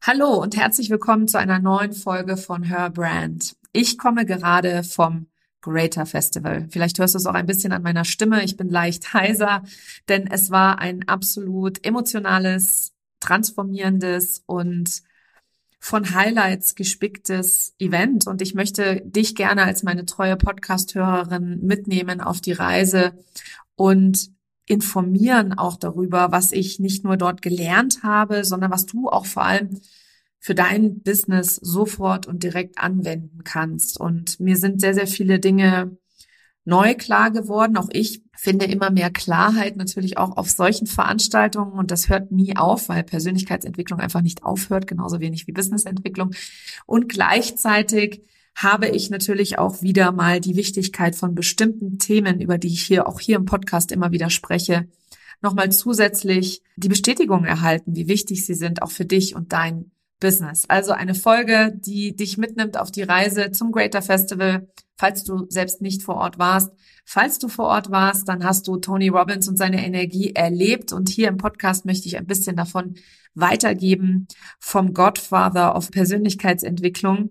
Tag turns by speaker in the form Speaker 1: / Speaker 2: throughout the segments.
Speaker 1: Hallo und herzlich willkommen zu einer neuen Folge von Her Brand. Ich komme gerade vom Greater Festival. Vielleicht hörst du es auch ein bisschen an meiner Stimme. Ich bin leicht heiser, denn es war ein absolut emotionales, transformierendes und von Highlights gespicktes Event. Und ich möchte dich gerne als meine treue Podcast-Hörerin mitnehmen auf die Reise und informieren auch darüber, was ich nicht nur dort gelernt habe, sondern was du auch vor allem für dein Business sofort und direkt anwenden kannst. Und mir sind sehr, sehr viele Dinge neu klar geworden. Auch ich finde immer mehr Klarheit natürlich auch auf solchen Veranstaltungen und das hört nie auf, weil Persönlichkeitsentwicklung einfach nicht aufhört, genauso wenig wie Businessentwicklung. Und gleichzeitig habe ich natürlich auch wieder mal die Wichtigkeit von bestimmten Themen, über die ich hier auch hier im Podcast immer wieder spreche, nochmal zusätzlich die Bestätigung erhalten, wie wichtig sie sind, auch für dich und dein Business. Also eine Folge, die dich mitnimmt auf die Reise zum Greater Festival, falls du selbst nicht vor Ort warst. Falls du vor Ort warst, dann hast du Tony Robbins und seine Energie erlebt. Und hier im Podcast möchte ich ein bisschen davon weitergeben vom Godfather of Persönlichkeitsentwicklung.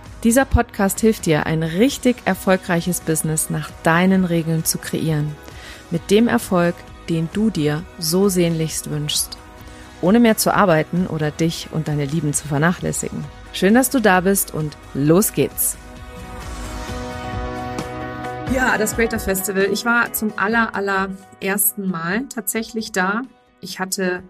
Speaker 1: Dieser Podcast hilft dir, ein richtig erfolgreiches Business nach deinen Regeln zu kreieren. Mit dem Erfolg, den du dir so sehnlichst wünschst. Ohne mehr zu arbeiten oder dich und deine Lieben zu vernachlässigen. Schön, dass du da bist und los geht's. Ja, das Greater Festival. Ich war zum aller, allerersten Mal tatsächlich da. Ich hatte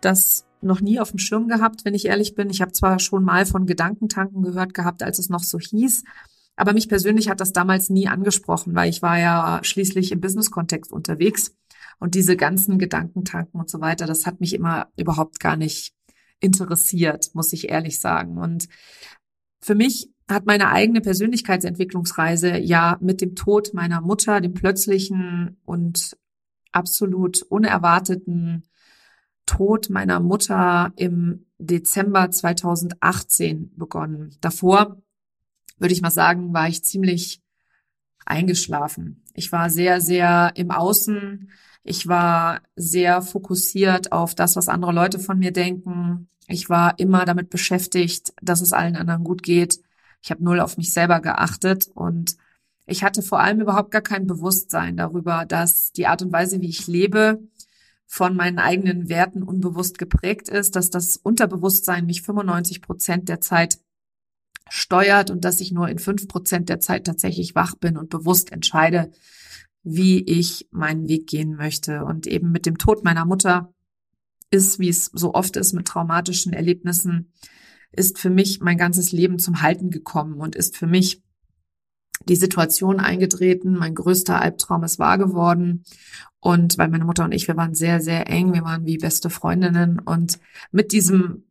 Speaker 1: das noch nie auf dem Schirm gehabt, wenn ich ehrlich bin. Ich habe zwar schon mal von Gedankentanken gehört gehabt, als es noch so hieß, aber mich persönlich hat das damals nie angesprochen, weil ich war ja schließlich im Business-Kontext unterwegs und diese ganzen Gedankentanken und so weiter, das hat mich immer überhaupt gar nicht interessiert, muss ich ehrlich sagen. Und für mich hat meine eigene Persönlichkeitsentwicklungsreise ja mit dem Tod meiner Mutter, dem plötzlichen und absolut unerwarteten Tod meiner Mutter im Dezember 2018 begonnen. Davor, würde ich mal sagen, war ich ziemlich eingeschlafen. Ich war sehr, sehr im Außen. Ich war sehr fokussiert auf das, was andere Leute von mir denken. Ich war immer damit beschäftigt, dass es allen anderen gut geht. Ich habe null auf mich selber geachtet und ich hatte vor allem überhaupt gar kein Bewusstsein darüber, dass die Art und Weise, wie ich lebe, von meinen eigenen Werten unbewusst geprägt ist, dass das Unterbewusstsein mich 95 Prozent der Zeit steuert und dass ich nur in fünf Prozent der Zeit tatsächlich wach bin und bewusst entscheide, wie ich meinen Weg gehen möchte. Und eben mit dem Tod meiner Mutter ist, wie es so oft ist mit traumatischen Erlebnissen, ist für mich mein ganzes Leben zum Halten gekommen und ist für mich die Situation eingetreten. Mein größter Albtraum ist wahr geworden. Und weil meine Mutter und ich, wir waren sehr, sehr eng, wir waren wie beste Freundinnen. Und mit diesem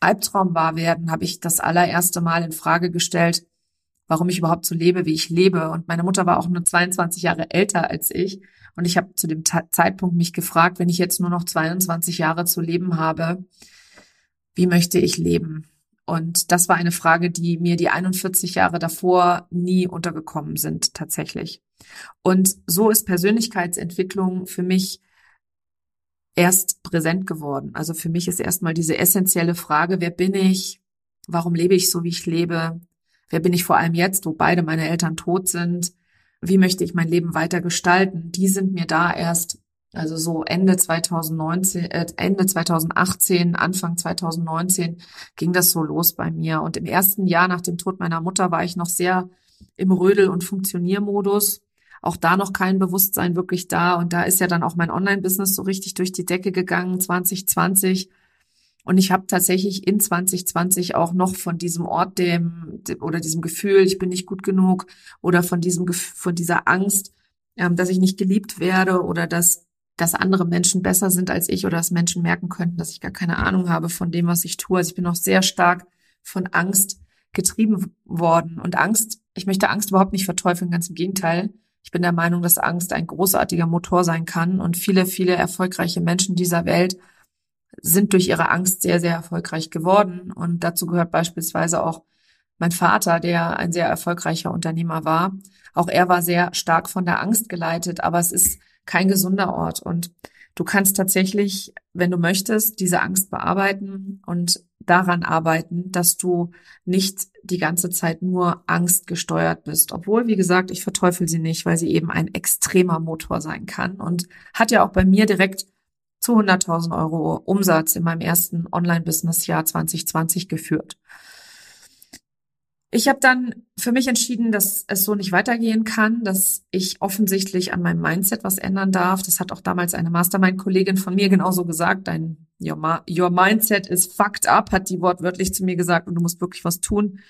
Speaker 1: Albtraum wahr werden, habe ich das allererste Mal in Frage gestellt, warum ich überhaupt so lebe, wie ich lebe. Und meine Mutter war auch nur 22 Jahre älter als ich. Und ich habe zu dem Zeitpunkt mich gefragt, wenn ich jetzt nur noch 22 Jahre zu leben habe, wie möchte ich leben? Und das war eine Frage, die mir die 41 Jahre davor nie untergekommen sind, tatsächlich. Und so ist Persönlichkeitsentwicklung für mich erst präsent geworden. Also für mich ist erstmal diese essentielle Frage, wer bin ich? Warum lebe ich so, wie ich lebe? Wer bin ich vor allem jetzt, wo beide meine Eltern tot sind? Wie möchte ich mein Leben weiter gestalten? Die sind mir da erst, also so Ende 2019, äh, Ende 2018, Anfang 2019 ging das so los bei mir. Und im ersten Jahr nach dem Tod meiner Mutter war ich noch sehr im Rödel- und Funktioniermodus auch da noch kein Bewusstsein wirklich da. Und da ist ja dann auch mein Online-Business so richtig durch die Decke gegangen, 2020. Und ich habe tatsächlich in 2020 auch noch von diesem Ort dem, oder diesem Gefühl, ich bin nicht gut genug oder von diesem von dieser Angst, ähm, dass ich nicht geliebt werde oder dass dass andere Menschen besser sind als ich oder dass Menschen merken könnten, dass ich gar keine Ahnung habe von dem, was ich tue. Also ich bin auch sehr stark von Angst getrieben worden. Und Angst, ich möchte Angst überhaupt nicht verteufeln, ganz im Gegenteil. Ich bin der Meinung, dass Angst ein großartiger Motor sein kann und viele, viele erfolgreiche Menschen dieser Welt sind durch ihre Angst sehr, sehr erfolgreich geworden. Und dazu gehört beispielsweise auch mein Vater, der ein sehr erfolgreicher Unternehmer war. Auch er war sehr stark von der Angst geleitet, aber es ist kein gesunder Ort. Und du kannst tatsächlich, wenn du möchtest, diese Angst bearbeiten und daran arbeiten, dass du nicht die ganze Zeit nur Angst gesteuert bist. Obwohl, wie gesagt, ich verteufel sie nicht, weil sie eben ein extremer Motor sein kann und hat ja auch bei mir direkt zu 100.000 Euro Umsatz in meinem ersten Online-Business-Jahr 2020 geführt. Ich habe dann für mich entschieden, dass es so nicht weitergehen kann, dass ich offensichtlich an meinem Mindset was ändern darf. Das hat auch damals eine Mastermind-Kollegin von mir genauso gesagt. Dein your, your Mindset is fucked up, hat die wortwörtlich zu mir gesagt und du musst wirklich was tun.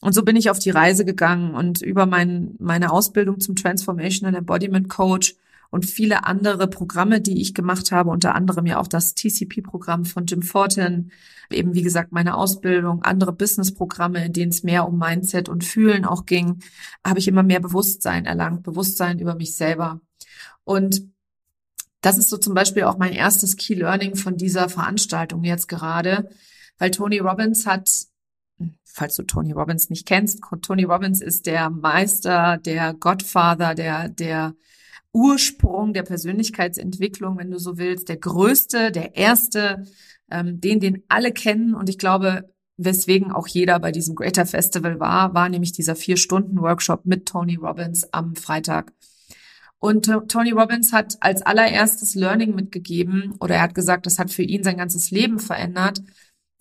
Speaker 1: Und so bin ich auf die Reise gegangen und über mein, meine Ausbildung zum Transformational Embodiment Coach und viele andere Programme, die ich gemacht habe, unter anderem ja auch das TCP-Programm von Jim Fortin, eben wie gesagt meine Ausbildung, andere Business-Programme, in denen es mehr um Mindset und Fühlen auch ging, habe ich immer mehr Bewusstsein erlangt, Bewusstsein über mich selber. Und das ist so zum Beispiel auch mein erstes Key Learning von dieser Veranstaltung jetzt gerade, weil Tony Robbins hat falls du Tony Robbins nicht kennst, Tony Robbins ist der Meister, der Godfather, der, der Ursprung der Persönlichkeitsentwicklung, wenn du so willst, der größte, der erste, ähm, den, den alle kennen. Und ich glaube, weswegen auch jeder bei diesem Greater Festival war, war nämlich dieser Vier-Stunden-Workshop mit Tony Robbins am Freitag. Und Tony Robbins hat als allererstes Learning mitgegeben, oder er hat gesagt, das hat für ihn sein ganzes Leben verändert,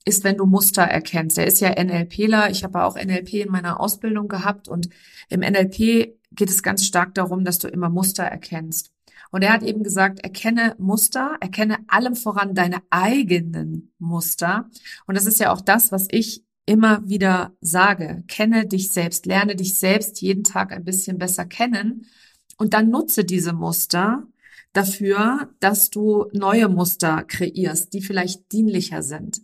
Speaker 1: ist, wenn du Muster erkennst. Er ist ja NLPler. Ich habe auch NLP in meiner Ausbildung gehabt und im NLP geht es ganz stark darum, dass du immer Muster erkennst. Und er hat eben gesagt, erkenne Muster, erkenne allem voran deine eigenen Muster. Und das ist ja auch das, was ich immer wieder sage. Kenne dich selbst, lerne dich selbst jeden Tag ein bisschen besser kennen und dann nutze diese Muster dafür, dass du neue Muster kreierst, die vielleicht dienlicher sind.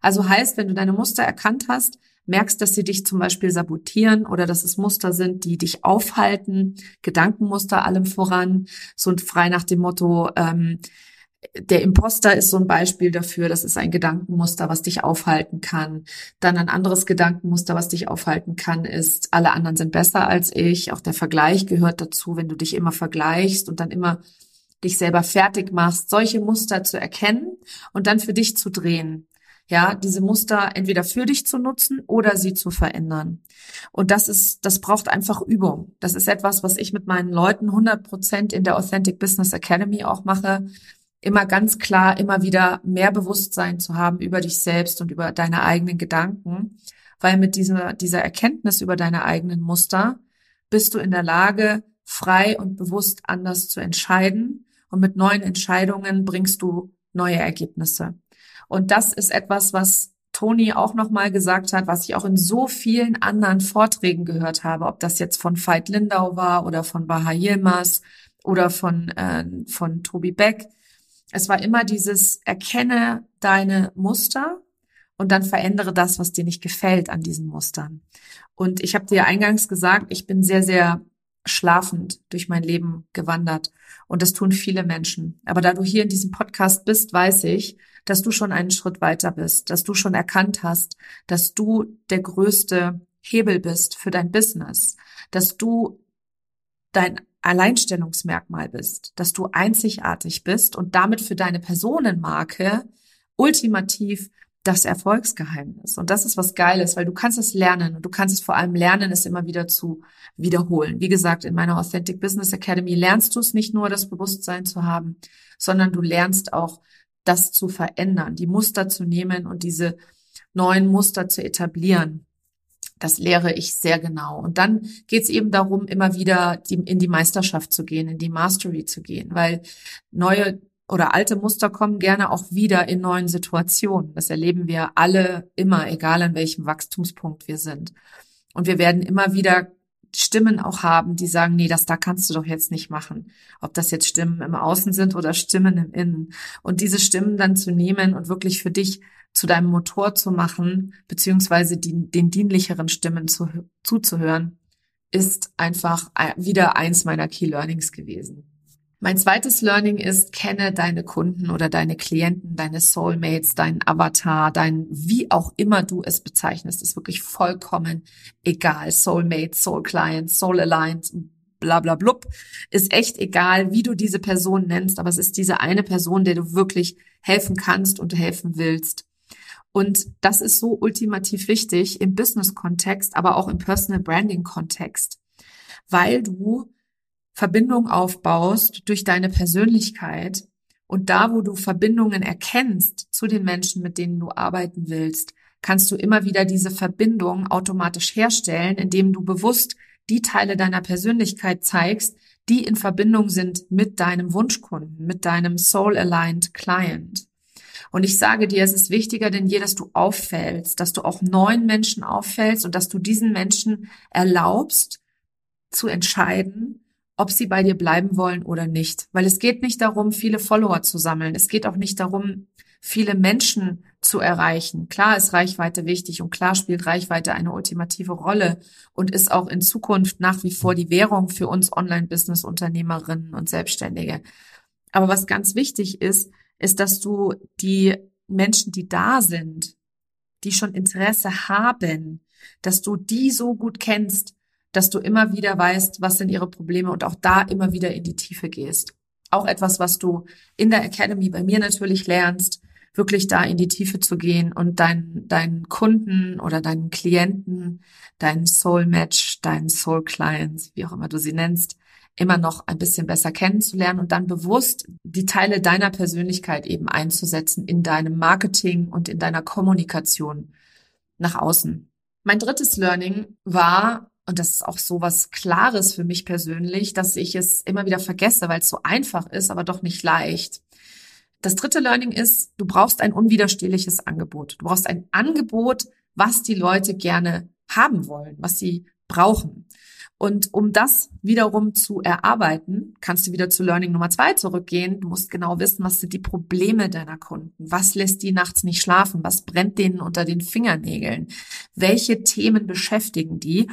Speaker 1: Also heißt, wenn du deine Muster erkannt hast, merkst, dass sie dich zum Beispiel sabotieren oder dass es Muster sind, die dich aufhalten, Gedankenmuster allem voran, so frei nach dem Motto, ähm, der Imposter ist so ein Beispiel dafür. Das ist ein Gedankenmuster, was dich aufhalten kann. Dann ein anderes Gedankenmuster, was dich aufhalten kann, ist, alle anderen sind besser als ich. Auch der Vergleich gehört dazu, wenn du dich immer vergleichst und dann immer dich selber fertig machst, solche Muster zu erkennen und dann für dich zu drehen ja, diese Muster entweder für dich zu nutzen oder sie zu verändern. Und das ist, das braucht einfach Übung. Das ist etwas, was ich mit meinen Leuten 100 Prozent in der Authentic Business Academy auch mache. Immer ganz klar, immer wieder mehr Bewusstsein zu haben über dich selbst und über deine eigenen Gedanken. Weil mit dieser, dieser Erkenntnis über deine eigenen Muster bist du in der Lage, frei und bewusst anders zu entscheiden. Und mit neuen Entscheidungen bringst du neue Ergebnisse. Und das ist etwas, was Toni auch nochmal gesagt hat, was ich auch in so vielen anderen Vorträgen gehört habe, ob das jetzt von Veit Lindau war oder von Baha Yilmaz oder von, äh, von Tobi Beck. Es war immer dieses Erkenne deine Muster und dann verändere das, was dir nicht gefällt an diesen Mustern. Und ich habe dir eingangs gesagt, ich bin sehr, sehr schlafend durch mein Leben gewandert. Und das tun viele Menschen. Aber da du hier in diesem Podcast bist, weiß ich, dass du schon einen Schritt weiter bist, dass du schon erkannt hast, dass du der größte Hebel bist für dein Business, dass du dein Alleinstellungsmerkmal bist, dass du einzigartig bist und damit für deine Personenmarke ultimativ das Erfolgsgeheimnis. Und das ist was Geiles, weil du kannst es lernen und du kannst es vor allem lernen, es immer wieder zu wiederholen. Wie gesagt, in meiner Authentic Business Academy lernst du es nicht nur, das Bewusstsein zu haben, sondern du lernst auch, das zu verändern, die Muster zu nehmen und diese neuen Muster zu etablieren. Das lehre ich sehr genau. Und dann geht es eben darum, immer wieder die, in die Meisterschaft zu gehen, in die Mastery zu gehen, weil neue oder alte Muster kommen gerne auch wieder in neuen Situationen. Das erleben wir alle immer, egal an welchem Wachstumspunkt wir sind. Und wir werden immer wieder Stimmen auch haben, die sagen, nee, das da kannst du doch jetzt nicht machen. Ob das jetzt Stimmen im Außen sind oder Stimmen im Innen. Und diese Stimmen dann zu nehmen und wirklich für dich zu deinem Motor zu machen, beziehungsweise die, den dienlicheren Stimmen zu, zuzuhören, ist einfach wieder eins meiner Key Learnings gewesen. Mein zweites Learning ist, kenne deine Kunden oder deine Klienten, deine Soulmates, deinen Avatar, dein, wie auch immer du es bezeichnest, ist wirklich vollkommen egal. Soulmates, Soul Clients, Soul Aligned, bla bla blub, ist echt egal, wie du diese Person nennst, aber es ist diese eine Person, der du wirklich helfen kannst und helfen willst. Und das ist so ultimativ wichtig im Business-Kontext, aber auch im Personal Branding-Kontext, weil du Verbindung aufbaust durch deine Persönlichkeit und da, wo du Verbindungen erkennst zu den Menschen, mit denen du arbeiten willst, kannst du immer wieder diese Verbindung automatisch herstellen, indem du bewusst die Teile deiner Persönlichkeit zeigst, die in Verbindung sind mit deinem Wunschkunden, mit deinem Soul-Aligned Client. Und ich sage dir, es ist wichtiger denn je, dass du auffällst, dass du auch neuen Menschen auffällst und dass du diesen Menschen erlaubst zu entscheiden, ob sie bei dir bleiben wollen oder nicht. Weil es geht nicht darum, viele Follower zu sammeln. Es geht auch nicht darum, viele Menschen zu erreichen. Klar ist Reichweite wichtig und klar spielt Reichweite eine ultimative Rolle und ist auch in Zukunft nach wie vor die Währung für uns Online-Business-Unternehmerinnen und Selbstständige. Aber was ganz wichtig ist, ist, dass du die Menschen, die da sind, die schon Interesse haben, dass du die so gut kennst, dass du immer wieder weißt, was sind ihre Probleme und auch da immer wieder in die Tiefe gehst. Auch etwas, was du in der Academy bei mir natürlich lernst, wirklich da in die Tiefe zu gehen und deinen, deinen Kunden oder deinen Klienten, deinen Soul Match, deinen Soul Clients, wie auch immer du sie nennst, immer noch ein bisschen besser kennenzulernen und dann bewusst die Teile deiner Persönlichkeit eben einzusetzen in deinem Marketing und in deiner Kommunikation nach außen. Mein drittes Learning war, und das ist auch so was Klares für mich persönlich, dass ich es immer wieder vergesse, weil es so einfach ist, aber doch nicht leicht. Das dritte Learning ist, du brauchst ein unwiderstehliches Angebot. Du brauchst ein Angebot, was die Leute gerne haben wollen, was sie brauchen. Und um das wiederum zu erarbeiten, kannst du wieder zu Learning Nummer zwei zurückgehen. Du musst genau wissen, was sind die Probleme deiner Kunden? Was lässt die nachts nicht schlafen? Was brennt denen unter den Fingernägeln? Welche Themen beschäftigen die?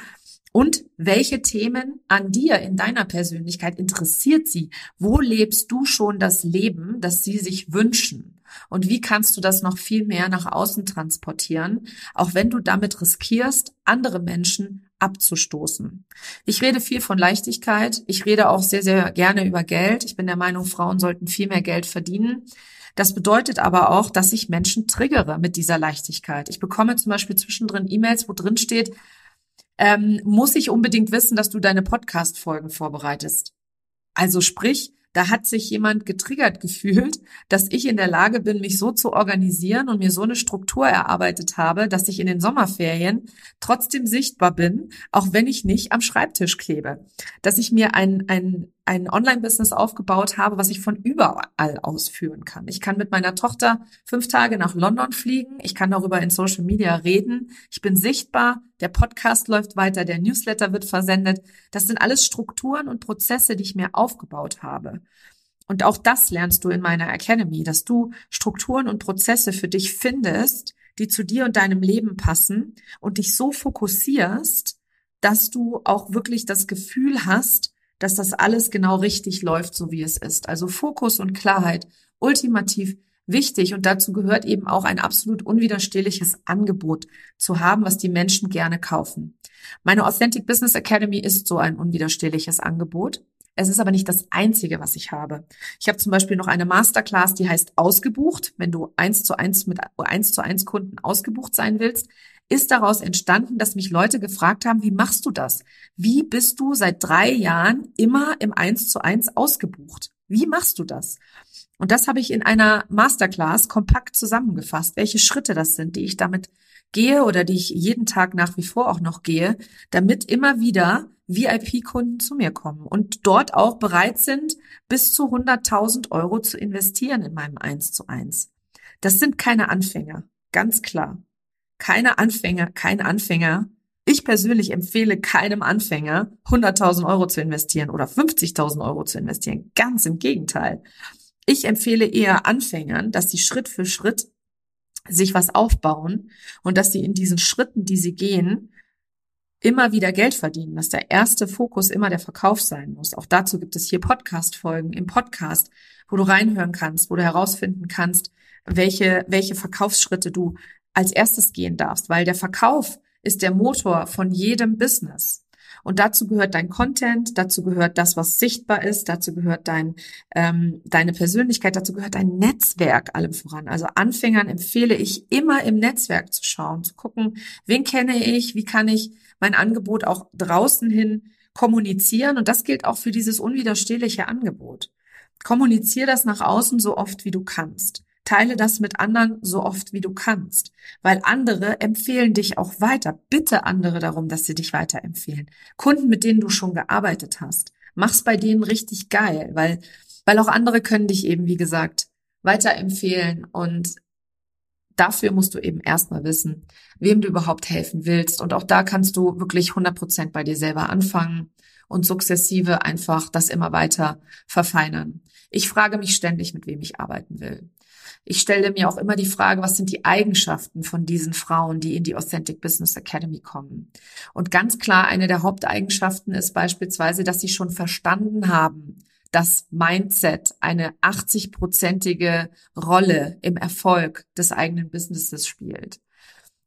Speaker 1: Und welche Themen an dir in deiner Persönlichkeit interessiert sie? Wo lebst du schon das Leben, das sie sich wünschen? Und wie kannst du das noch viel mehr nach außen transportieren, auch wenn du damit riskierst, andere Menschen abzustoßen? Ich rede viel von Leichtigkeit. Ich rede auch sehr, sehr gerne über Geld. Ich bin der Meinung, Frauen sollten viel mehr Geld verdienen. Das bedeutet aber auch, dass ich Menschen triggere mit dieser Leichtigkeit. Ich bekomme zum Beispiel zwischendrin E-Mails, wo drin steht, ähm, muss ich unbedingt wissen, dass du deine Podcast-Folgen vorbereitest. Also sprich, da hat sich jemand getriggert gefühlt, dass ich in der Lage bin, mich so zu organisieren und mir so eine Struktur erarbeitet habe, dass ich in den Sommerferien trotzdem sichtbar bin, auch wenn ich nicht am Schreibtisch klebe. Dass ich mir ein, ein ein Online-Business aufgebaut habe, was ich von überall ausführen kann. Ich kann mit meiner Tochter fünf Tage nach London fliegen. Ich kann darüber in Social Media reden. Ich bin sichtbar. Der Podcast läuft weiter. Der Newsletter wird versendet. Das sind alles Strukturen und Prozesse, die ich mir aufgebaut habe. Und auch das lernst du in meiner Academy, dass du Strukturen und Prozesse für dich findest, die zu dir und deinem Leben passen und dich so fokussierst, dass du auch wirklich das Gefühl hast, dass das alles genau richtig läuft, so wie es ist. Also Fokus und Klarheit ultimativ wichtig und dazu gehört eben auch ein absolut unwiderstehliches Angebot zu haben, was die Menschen gerne kaufen. Meine Authentic Business Academy ist so ein unwiderstehliches Angebot. Es ist aber nicht das einzige, was ich habe. Ich habe zum Beispiel noch eine Masterclass, die heißt ausgebucht. Wenn du eins zu eins mit eins zu eins Kunden ausgebucht sein willst, ist daraus entstanden, dass mich Leute gefragt haben, wie machst du das? Wie bist du seit drei Jahren immer im Eins zu eins ausgebucht? Wie machst du das? Und das habe ich in einer Masterclass kompakt zusammengefasst, welche Schritte das sind, die ich damit gehe oder die ich jeden Tag nach wie vor auch noch gehe, damit immer wieder VIP-Kunden zu mir kommen und dort auch bereit sind, bis zu 100.000 Euro zu investieren in meinem Eins zu eins. Das sind keine Anfänger, ganz klar keine Anfänger, kein Anfänger. Ich persönlich empfehle keinem Anfänger, 100.000 Euro zu investieren oder 50.000 Euro zu investieren. Ganz im Gegenteil. Ich empfehle eher Anfängern, dass sie Schritt für Schritt sich was aufbauen und dass sie in diesen Schritten, die sie gehen, immer wieder Geld verdienen, dass der erste Fokus immer der Verkauf sein muss. Auch dazu gibt es hier Podcast-Folgen im Podcast, wo du reinhören kannst, wo du herausfinden kannst, welche, welche Verkaufsschritte du als erstes gehen darfst, weil der Verkauf ist der Motor von jedem Business. Und dazu gehört dein Content, dazu gehört das, was sichtbar ist, dazu gehört dein, ähm, deine Persönlichkeit, dazu gehört dein Netzwerk allem voran. Also Anfängern empfehle ich immer im Netzwerk zu schauen, zu gucken, wen kenne ich, wie kann ich mein Angebot auch draußen hin kommunizieren. Und das gilt auch für dieses unwiderstehliche Angebot. Kommunizier das nach außen so oft, wie du kannst. Teile das mit anderen so oft, wie du kannst, weil andere empfehlen dich auch weiter. Bitte andere darum, dass sie dich weiterempfehlen. Kunden, mit denen du schon gearbeitet hast, mach's bei denen richtig geil, weil, weil auch andere können dich eben, wie gesagt, weiterempfehlen und dafür musst du eben erstmal wissen, wem du überhaupt helfen willst. Und auch da kannst du wirklich 100 Prozent bei dir selber anfangen und sukzessive einfach das immer weiter verfeinern. Ich frage mich ständig, mit wem ich arbeiten will. Ich stelle mir auch immer die Frage, was sind die Eigenschaften von diesen Frauen, die in die Authentic Business Academy kommen? Und ganz klar, eine der Haupteigenschaften ist beispielsweise, dass sie schon verstanden haben, dass Mindset eine 80-prozentige Rolle im Erfolg des eigenen Businesses spielt.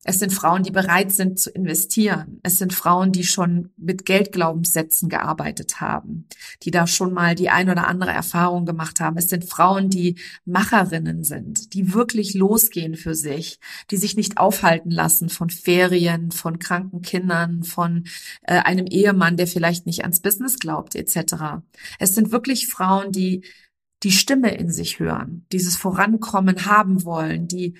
Speaker 1: Es sind Frauen, die bereit sind zu investieren. Es sind Frauen, die schon mit Geldglaubenssätzen gearbeitet haben, die da schon mal die ein oder andere Erfahrung gemacht haben. Es sind Frauen, die Macherinnen sind, die wirklich losgehen für sich, die sich nicht aufhalten lassen von Ferien, von kranken Kindern, von äh, einem Ehemann, der vielleicht nicht ans Business glaubt, etc. Es sind wirklich Frauen, die die Stimme in sich hören, dieses Vorankommen haben wollen, die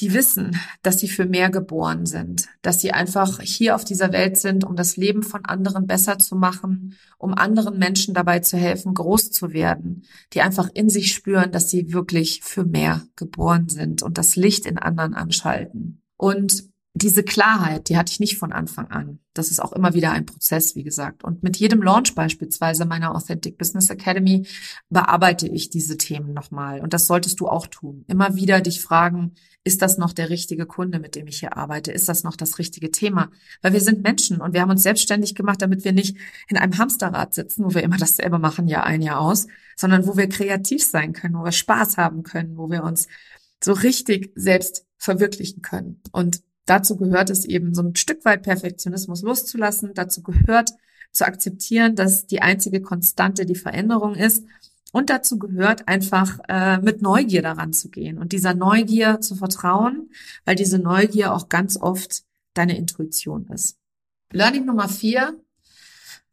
Speaker 1: die wissen, dass sie für mehr geboren sind, dass sie einfach hier auf dieser Welt sind, um das Leben von anderen besser zu machen, um anderen Menschen dabei zu helfen, groß zu werden, die einfach in sich spüren, dass sie wirklich für mehr geboren sind und das Licht in anderen anschalten. Und diese Klarheit, die hatte ich nicht von Anfang an. Das ist auch immer wieder ein Prozess, wie gesagt. Und mit jedem Launch beispielsweise meiner Authentic Business Academy bearbeite ich diese Themen nochmal. Und das solltest du auch tun. Immer wieder dich fragen, ist das noch der richtige Kunde, mit dem ich hier arbeite? Ist das noch das richtige Thema? Weil wir sind Menschen und wir haben uns selbstständig gemacht, damit wir nicht in einem Hamsterrad sitzen, wo wir immer dasselbe machen, Jahr ein, Jahr aus, sondern wo wir kreativ sein können, wo wir Spaß haben können, wo wir uns so richtig selbst verwirklichen können. Und dazu gehört es eben, so ein Stück weit Perfektionismus loszulassen. Dazu gehört zu akzeptieren, dass die einzige Konstante die Veränderung ist. Und dazu gehört einfach äh, mit Neugier daran zu gehen und dieser Neugier zu vertrauen, weil diese Neugier auch ganz oft deine Intuition ist. Learning Nummer vier.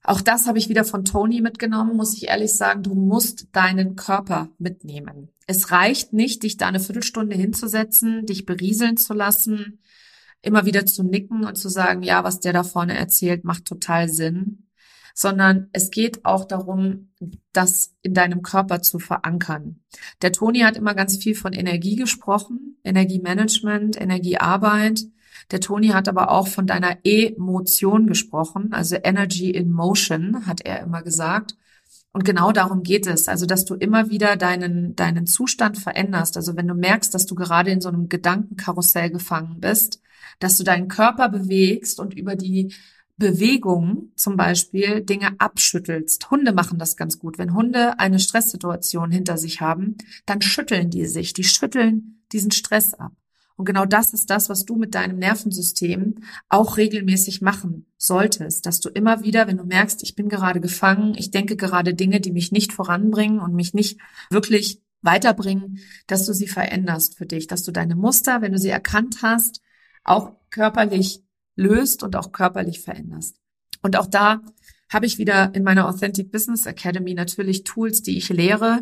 Speaker 1: Auch das habe ich wieder von Tony mitgenommen, muss ich ehrlich sagen. Du musst deinen Körper mitnehmen. Es reicht nicht, dich da eine Viertelstunde hinzusetzen, dich berieseln zu lassen, immer wieder zu nicken und zu sagen, ja, was der da vorne erzählt, macht total Sinn, sondern es geht auch darum, das in deinem Körper zu verankern. Der Toni hat immer ganz viel von Energie gesprochen, Energiemanagement, Energiearbeit. Der Toni hat aber auch von deiner Emotion gesprochen, also Energy in Motion, hat er immer gesagt. Und genau darum geht es. Also, dass du immer wieder deinen, deinen Zustand veränderst. Also, wenn du merkst, dass du gerade in so einem Gedankenkarussell gefangen bist, dass du deinen Körper bewegst und über die Bewegung zum Beispiel Dinge abschüttelst. Hunde machen das ganz gut. Wenn Hunde eine Stresssituation hinter sich haben, dann schütteln die sich. Die schütteln diesen Stress ab. Und genau das ist das, was du mit deinem Nervensystem auch regelmäßig machen solltest, dass du immer wieder, wenn du merkst, ich bin gerade gefangen, ich denke gerade Dinge, die mich nicht voranbringen und mich nicht wirklich weiterbringen, dass du sie veränderst für dich, dass du deine Muster, wenn du sie erkannt hast, auch körperlich löst und auch körperlich veränderst. Und auch da habe ich wieder in meiner Authentic Business Academy natürlich Tools, die ich lehre,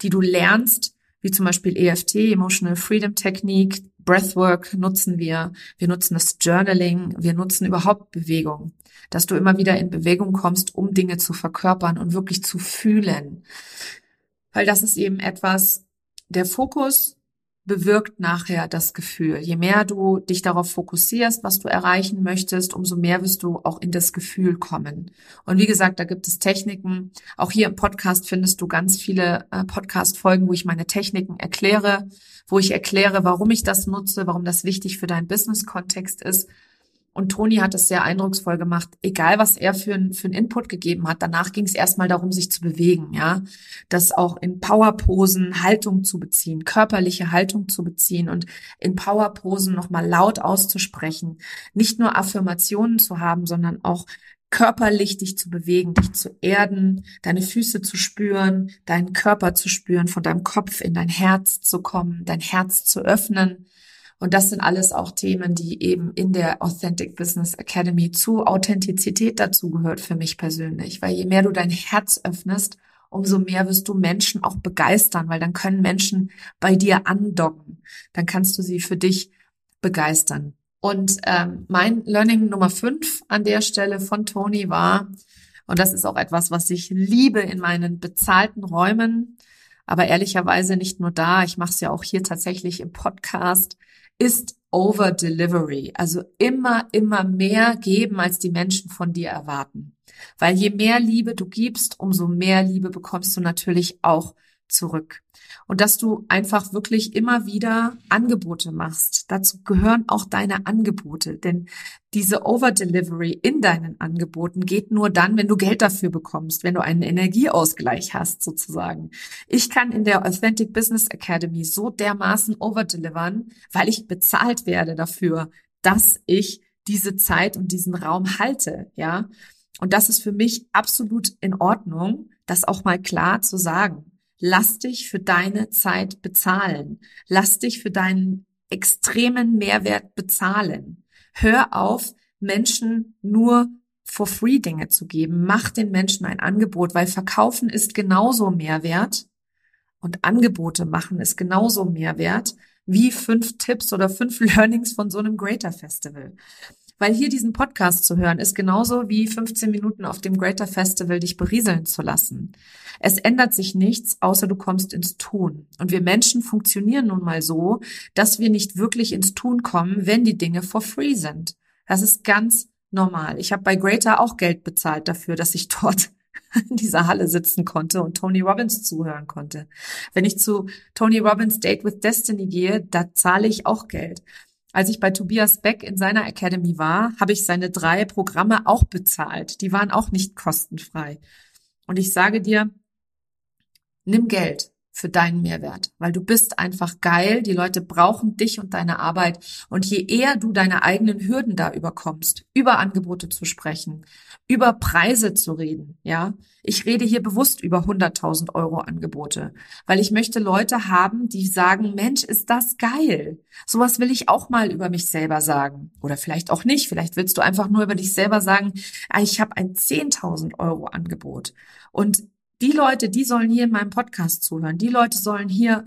Speaker 1: die du lernst, wie zum Beispiel EFT, Emotional Freedom Technique, Breathwork nutzen wir, wir nutzen das Journaling, wir nutzen überhaupt Bewegung, dass du immer wieder in Bewegung kommst, um Dinge zu verkörpern und wirklich zu fühlen. Weil das ist eben etwas, der Fokus bewirkt nachher das Gefühl. Je mehr du dich darauf fokussierst, was du erreichen möchtest, umso mehr wirst du auch in das Gefühl kommen. Und wie gesagt, da gibt es Techniken. Auch hier im Podcast findest du ganz viele äh, Podcast-Folgen, wo ich meine Techniken erkläre, wo ich erkläre, warum ich das nutze, warum das wichtig für deinen Business-Kontext ist und Toni hat es sehr eindrucksvoll gemacht. Egal, was er für, ein, für einen Input gegeben hat, danach ging es erstmal darum, sich zu bewegen, ja. Das auch in Powerposen Haltung zu beziehen, körperliche Haltung zu beziehen und in Powerposen nochmal laut auszusprechen. Nicht nur Affirmationen zu haben, sondern auch körperlich dich zu bewegen, dich zu erden, deine Füße zu spüren, deinen Körper zu spüren, von deinem Kopf in dein Herz zu kommen, dein Herz zu öffnen und das sind alles auch Themen, die eben in der Authentic Business Academy zu Authentizität dazugehört für mich persönlich. Weil je mehr du dein Herz öffnest, umso mehr wirst du Menschen auch begeistern, weil dann können Menschen bei dir andocken. Dann kannst du sie für dich begeistern. Und ähm, mein Learning Nummer fünf an der Stelle von Tony war, und das ist auch etwas, was ich liebe in meinen bezahlten Räumen, aber ehrlicherweise nicht nur da, ich mache es ja auch hier tatsächlich im Podcast, ist Over Delivery. Also immer, immer mehr geben, als die Menschen von dir erwarten. Weil je mehr Liebe du gibst, umso mehr Liebe bekommst du natürlich auch zurück. Und dass du einfach wirklich immer wieder Angebote machst. Dazu gehören auch deine Angebote, denn diese Overdelivery in deinen Angeboten geht nur dann, wenn du Geld dafür bekommst, wenn du einen Energieausgleich hast sozusagen. Ich kann in der Authentic Business Academy so dermaßen overdelivern, weil ich bezahlt werde dafür, dass ich diese Zeit und diesen Raum halte, ja. Und das ist für mich absolut in Ordnung, das auch mal klar zu sagen. Lass dich für deine Zeit bezahlen. Lass dich für deinen extremen Mehrwert bezahlen. Hör auf, Menschen nur for free Dinge zu geben. Mach den Menschen ein Angebot, weil verkaufen ist genauso Mehrwert und Angebote machen ist genauso Mehrwert wie fünf Tipps oder fünf Learnings von so einem Greater Festival. Weil hier diesen Podcast zu hören, ist genauso wie 15 Minuten auf dem Greater Festival dich berieseln zu lassen. Es ändert sich nichts, außer du kommst ins Tun. Und wir Menschen funktionieren nun mal so, dass wir nicht wirklich ins Tun kommen, wenn die Dinge for free sind. Das ist ganz normal. Ich habe bei Greater auch Geld bezahlt dafür, dass ich dort in dieser Halle sitzen konnte und Tony Robbins zuhören konnte. Wenn ich zu Tony Robbins Date with Destiny gehe, da zahle ich auch Geld. Als ich bei Tobias Beck in seiner Academy war, habe ich seine drei Programme auch bezahlt. Die waren auch nicht kostenfrei. Und ich sage dir, nimm Geld für deinen Mehrwert, weil du bist einfach geil, die Leute brauchen dich und deine Arbeit und je eher du deine eigenen Hürden da überkommst, über Angebote zu sprechen, über Preise zu reden, ja, ich rede hier bewusst über 100.000 Euro Angebote, weil ich möchte Leute haben, die sagen, Mensch, ist das geil. Sowas will ich auch mal über mich selber sagen. Oder vielleicht auch nicht. Vielleicht willst du einfach nur über dich selber sagen, ah, ich habe ein 10.000 Euro Angebot. Und die Leute, die sollen hier in meinem Podcast zuhören. Die Leute sollen hier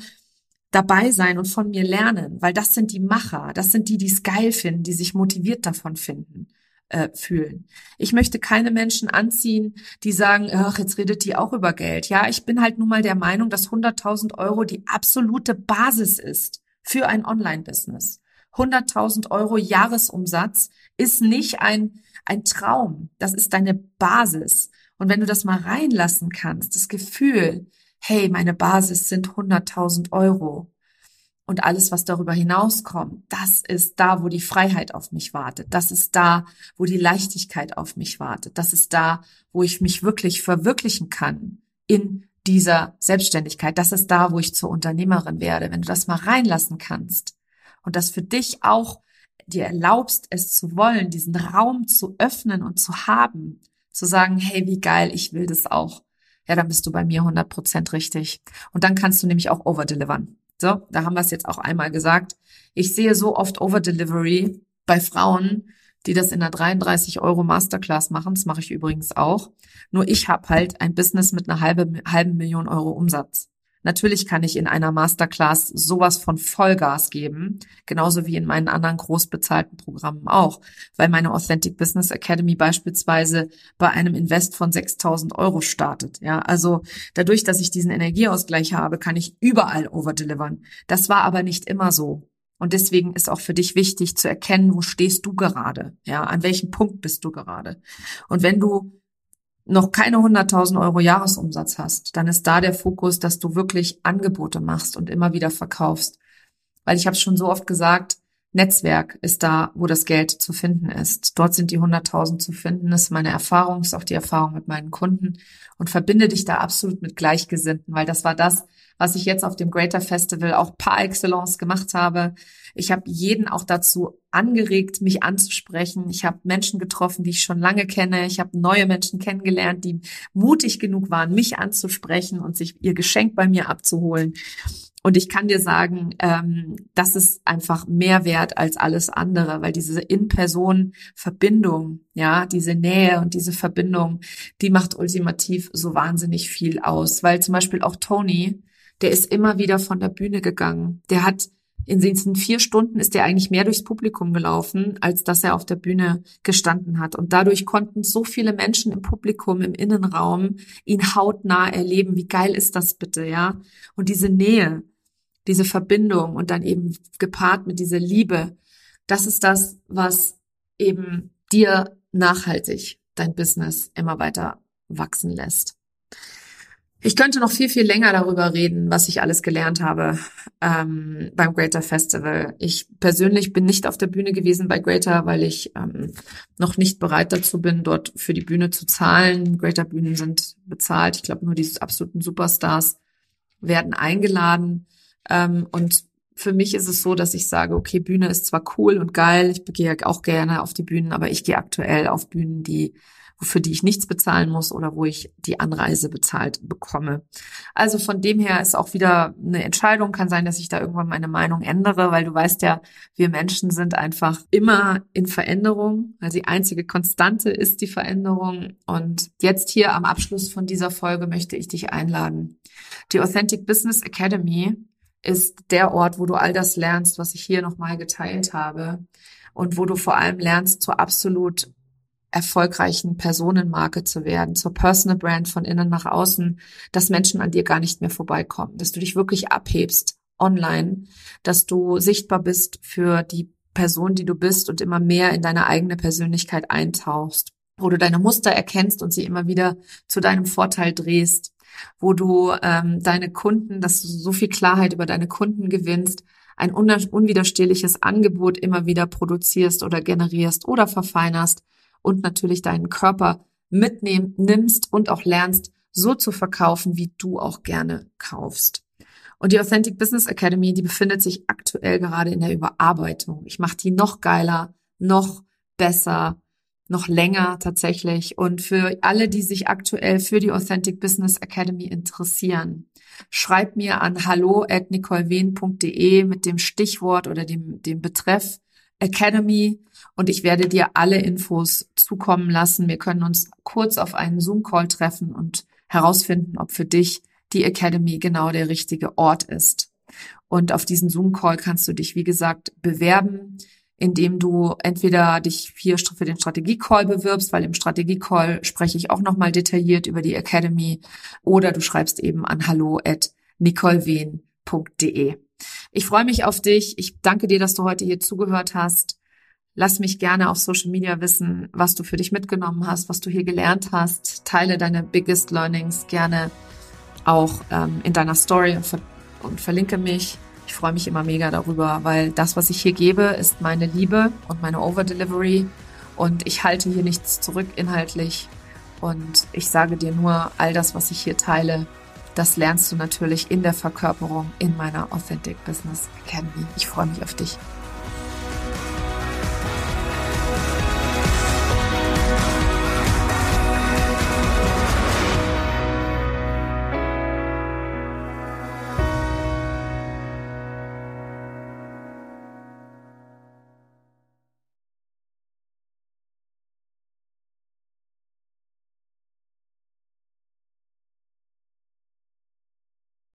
Speaker 1: dabei sein und von mir lernen, weil das sind die Macher, das sind die, die es geil finden, die sich motiviert davon finden, äh, fühlen. Ich möchte keine Menschen anziehen, die sagen, ach, jetzt redet die auch über Geld. Ja, ich bin halt nun mal der Meinung, dass 100.000 Euro die absolute Basis ist für ein Online-Business. 100.000 Euro Jahresumsatz ist nicht ein, ein Traum. Das ist deine Basis. Und wenn du das mal reinlassen kannst, das Gefühl, hey, meine Basis sind 100.000 Euro und alles, was darüber hinauskommt, das ist da, wo die Freiheit auf mich wartet. Das ist da, wo die Leichtigkeit auf mich wartet. Das ist da, wo ich mich wirklich verwirklichen kann in dieser Selbstständigkeit. Das ist da, wo ich zur Unternehmerin werde. Wenn du das mal reinlassen kannst und das für dich auch dir erlaubst, es zu wollen, diesen Raum zu öffnen und zu haben, zu sagen, hey, wie geil, ich will das auch. Ja, dann bist du bei mir 100% richtig. Und dann kannst du nämlich auch overdelivern. So, da haben wir es jetzt auch einmal gesagt. Ich sehe so oft Overdelivery bei Frauen, die das in einer 33 Euro Masterclass machen. Das mache ich übrigens auch. Nur ich habe halt ein Business mit einer halben, halben Million Euro Umsatz. Natürlich kann ich in einer Masterclass sowas von Vollgas geben, genauso wie in meinen anderen groß bezahlten Programmen auch, weil meine Authentic Business Academy beispielsweise bei einem Invest von 6000 Euro startet. Ja, also dadurch, dass ich diesen Energieausgleich habe, kann ich überall overdelivern. Das war aber nicht immer so. Und deswegen ist auch für dich wichtig zu erkennen, wo stehst du gerade? Ja, an welchem Punkt bist du gerade? Und wenn du noch keine 100.000 Euro Jahresumsatz hast, dann ist da der Fokus, dass du wirklich Angebote machst und immer wieder verkaufst. Weil ich habe schon so oft gesagt, Netzwerk ist da, wo das Geld zu finden ist. Dort sind die 100.000 zu finden. Ist meine Erfahrung, ist auch die Erfahrung mit meinen Kunden und verbinde dich da absolut mit Gleichgesinnten, weil das war das, was ich jetzt auf dem Greater Festival auch par excellence gemacht habe. Ich habe jeden auch dazu angeregt, mich anzusprechen. Ich habe Menschen getroffen, die ich schon lange kenne. Ich habe neue Menschen kennengelernt, die mutig genug waren, mich anzusprechen und sich ihr Geschenk bei mir abzuholen. Und ich kann dir sagen, ähm, das ist einfach mehr wert als alles andere, weil diese In-Person-Verbindung, ja, diese Nähe und diese Verbindung, die macht ultimativ so wahnsinnig viel aus. Weil zum Beispiel auch Tony, der ist immer wieder von der Bühne gegangen. Der hat in diesen vier Stunden ist er eigentlich mehr durchs Publikum gelaufen, als dass er auf der Bühne gestanden hat. Und dadurch konnten so viele Menschen im Publikum, im Innenraum ihn hautnah erleben. Wie geil ist das bitte, ja? Und diese Nähe, diese Verbindung und dann eben gepaart mit dieser Liebe, das ist das, was eben dir nachhaltig dein Business immer weiter wachsen lässt. Ich könnte noch viel, viel länger darüber reden, was ich alles gelernt habe ähm, beim Greater Festival. Ich persönlich bin nicht auf der Bühne gewesen bei Greater, weil ich ähm, noch nicht bereit dazu bin, dort für die Bühne zu zahlen. Greater Bühnen sind bezahlt. Ich glaube, nur die absoluten Superstars werden eingeladen. Ähm, und für mich ist es so, dass ich sage, okay, Bühne ist zwar cool und geil, ich gehe auch gerne auf die Bühnen, aber ich gehe aktuell auf Bühnen, die für die ich nichts bezahlen muss oder wo ich die Anreise bezahlt bekomme. Also von dem her ist auch wieder eine Entscheidung. Kann sein, dass ich da irgendwann meine Meinung ändere, weil du weißt ja, wir Menschen sind einfach immer in Veränderung. Also die einzige Konstante ist die Veränderung. Und jetzt hier am Abschluss von dieser Folge möchte ich dich einladen. Die Authentic Business Academy ist der Ort, wo du all das lernst, was ich hier nochmal geteilt habe und wo du vor allem lernst, zur absolut erfolgreichen Personenmarke zu werden, zur Personal Brand von innen nach außen, dass Menschen an dir gar nicht mehr vorbeikommen, dass du dich wirklich abhebst online, dass du sichtbar bist für die Person, die du bist und immer mehr in deine eigene Persönlichkeit eintauchst, wo du deine Muster erkennst und sie immer wieder zu deinem Vorteil drehst, wo du ähm, deine Kunden, dass du so viel Klarheit über deine Kunden gewinnst, ein unwiderstehliches Angebot immer wieder produzierst oder generierst oder verfeinerst und natürlich deinen Körper mitnehmen, nimmst und auch lernst, so zu verkaufen, wie du auch gerne kaufst. Und die Authentic Business Academy, die befindet sich aktuell gerade in der Überarbeitung. Ich mache die noch geiler, noch besser, noch länger tatsächlich. Und für alle, die sich aktuell für die Authentic Business Academy interessieren, schreib mir an hallo at nicolewehn.de mit dem Stichwort oder dem, dem Betreff Academy und ich werde dir alle Infos zukommen lassen. Wir können uns kurz auf einen Zoom-Call treffen und herausfinden, ob für dich die Academy genau der richtige Ort ist. Und auf diesen Zoom-Call kannst du dich, wie gesagt, bewerben, indem du entweder dich hier für den Strategie-Call bewirbst, weil im Strategie-Call spreche ich auch nochmal detailliert über die Academy, oder du schreibst eben an hallo at nicolewehn.de. Ich freue mich auf dich. Ich danke dir, dass du heute hier zugehört hast. Lass mich gerne auf Social Media wissen, was du für dich mitgenommen hast, was du hier gelernt hast. Teile deine biggest learnings gerne auch ähm, in deiner Story und, ver und verlinke mich. Ich freue mich immer mega darüber, weil das, was ich hier gebe, ist meine Liebe und meine Overdelivery. Und ich halte hier nichts zurück inhaltlich. Und ich sage dir nur, all das, was ich hier teile, das lernst du natürlich in der Verkörperung in meiner Authentic Business Academy. Ich freue mich auf dich.